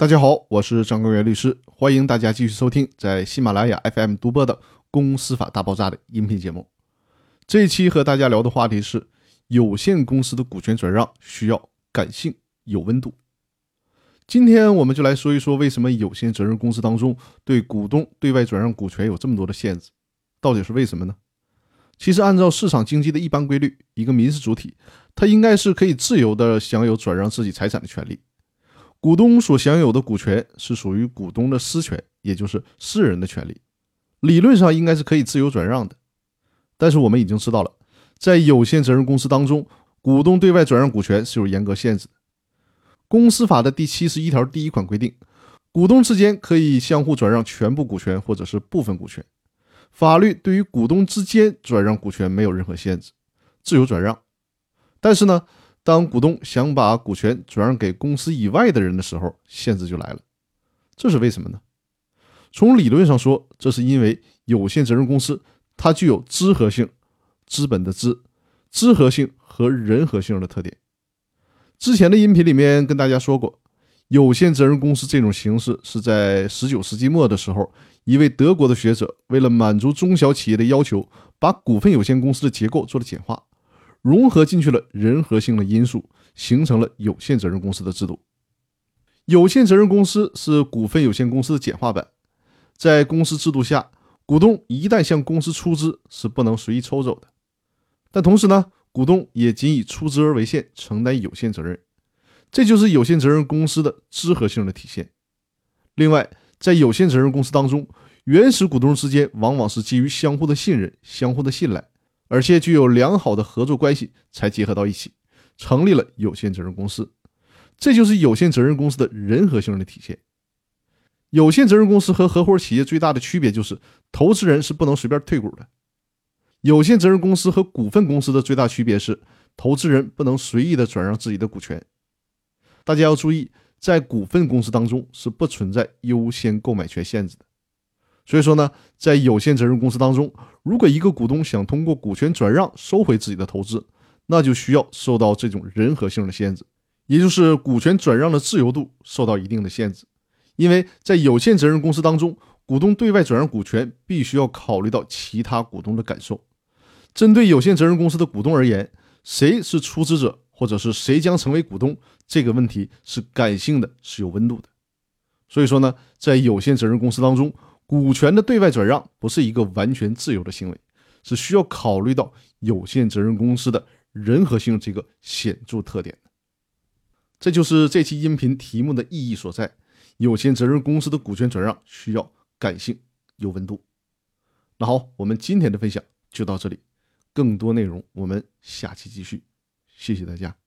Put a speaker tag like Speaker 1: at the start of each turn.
Speaker 1: 大家好，我是张根源律师，欢迎大家继续收听在喜马拉雅 FM 独播的《公司法大爆炸》的音频节目。这一期和大家聊的话题是：有限公司的股权转让需要感性、有温度。今天我们就来说一说，为什么有限责任公司当中对股东对外转让股权有这么多的限制，到底是为什么呢？其实，按照市场经济的一般规律，一个民事主体，它应该是可以自由的享有转让自己财产的权利。股东所享有的股权是属于股东的私权，也就是私人的权利，理论上应该是可以自由转让的。但是我们已经知道了，在有限责任公司当中，股东对外转让股权是有严格限制的。公司法的第七十一条第一款规定，股东之间可以相互转让全部股权或者是部分股权。法律对于股东之间转让股权没有任何限制，自由转让。但是呢？当股东想把股权转让给公司以外的人的时候，限制就来了。这是为什么呢？从理论上说，这是因为有限责任公司它具有资合性，资本的资，资合性和人合性的特点。之前的音频里面跟大家说过，有限责任公司这种形式是在十九世纪末的时候，一位德国的学者为了满足中小企业的要求，把股份有限公司的结构做了简化。融合进去了人和性的因素，形成了有限责任公司的制度。有限责任公司是股份有限公司的简化版。在公司制度下，股东一旦向公司出资，是不能随意抽走的。但同时呢，股东也仅以出资而为限，承担有限责任。这就是有限责任公司的知合性的体现。另外，在有限责任公司当中，原始股东之间往往是基于相互的信任、相互的信赖。而且具有良好的合作关系，才结合到一起，成立了有限责任公司。这就是有限责任公司的人和性的体现。有限责任公司和合伙企业最大的区别就是，投资人是不能随便退股的。有限责任公司和股份公司的最大区别是，投资人不能随意的转让自己的股权。大家要注意，在股份公司当中是不存在优先购买权限制的。所以说呢，在有限责任公司当中，如果一个股东想通过股权转让收回自己的投资，那就需要受到这种人和性的限制，也就是股权转让的自由度受到一定的限制。因为在有限责任公司当中，股东对外转让股权必须要考虑到其他股东的感受。针对有限责任公司的股东而言，谁是出资者，或者是谁将成为股东，这个问题是感性的，是有温度的。所以说呢，在有限责任公司当中，股权的对外转让不是一个完全自由的行为，是需要考虑到有限责任公司的人和性这个显著特点的。这就是这期音频题目的意义所在。有限责任公司的股权转让需要感性有温度。那好，我们今天的分享就到这里，更多内容我们下期继续。谢谢大家。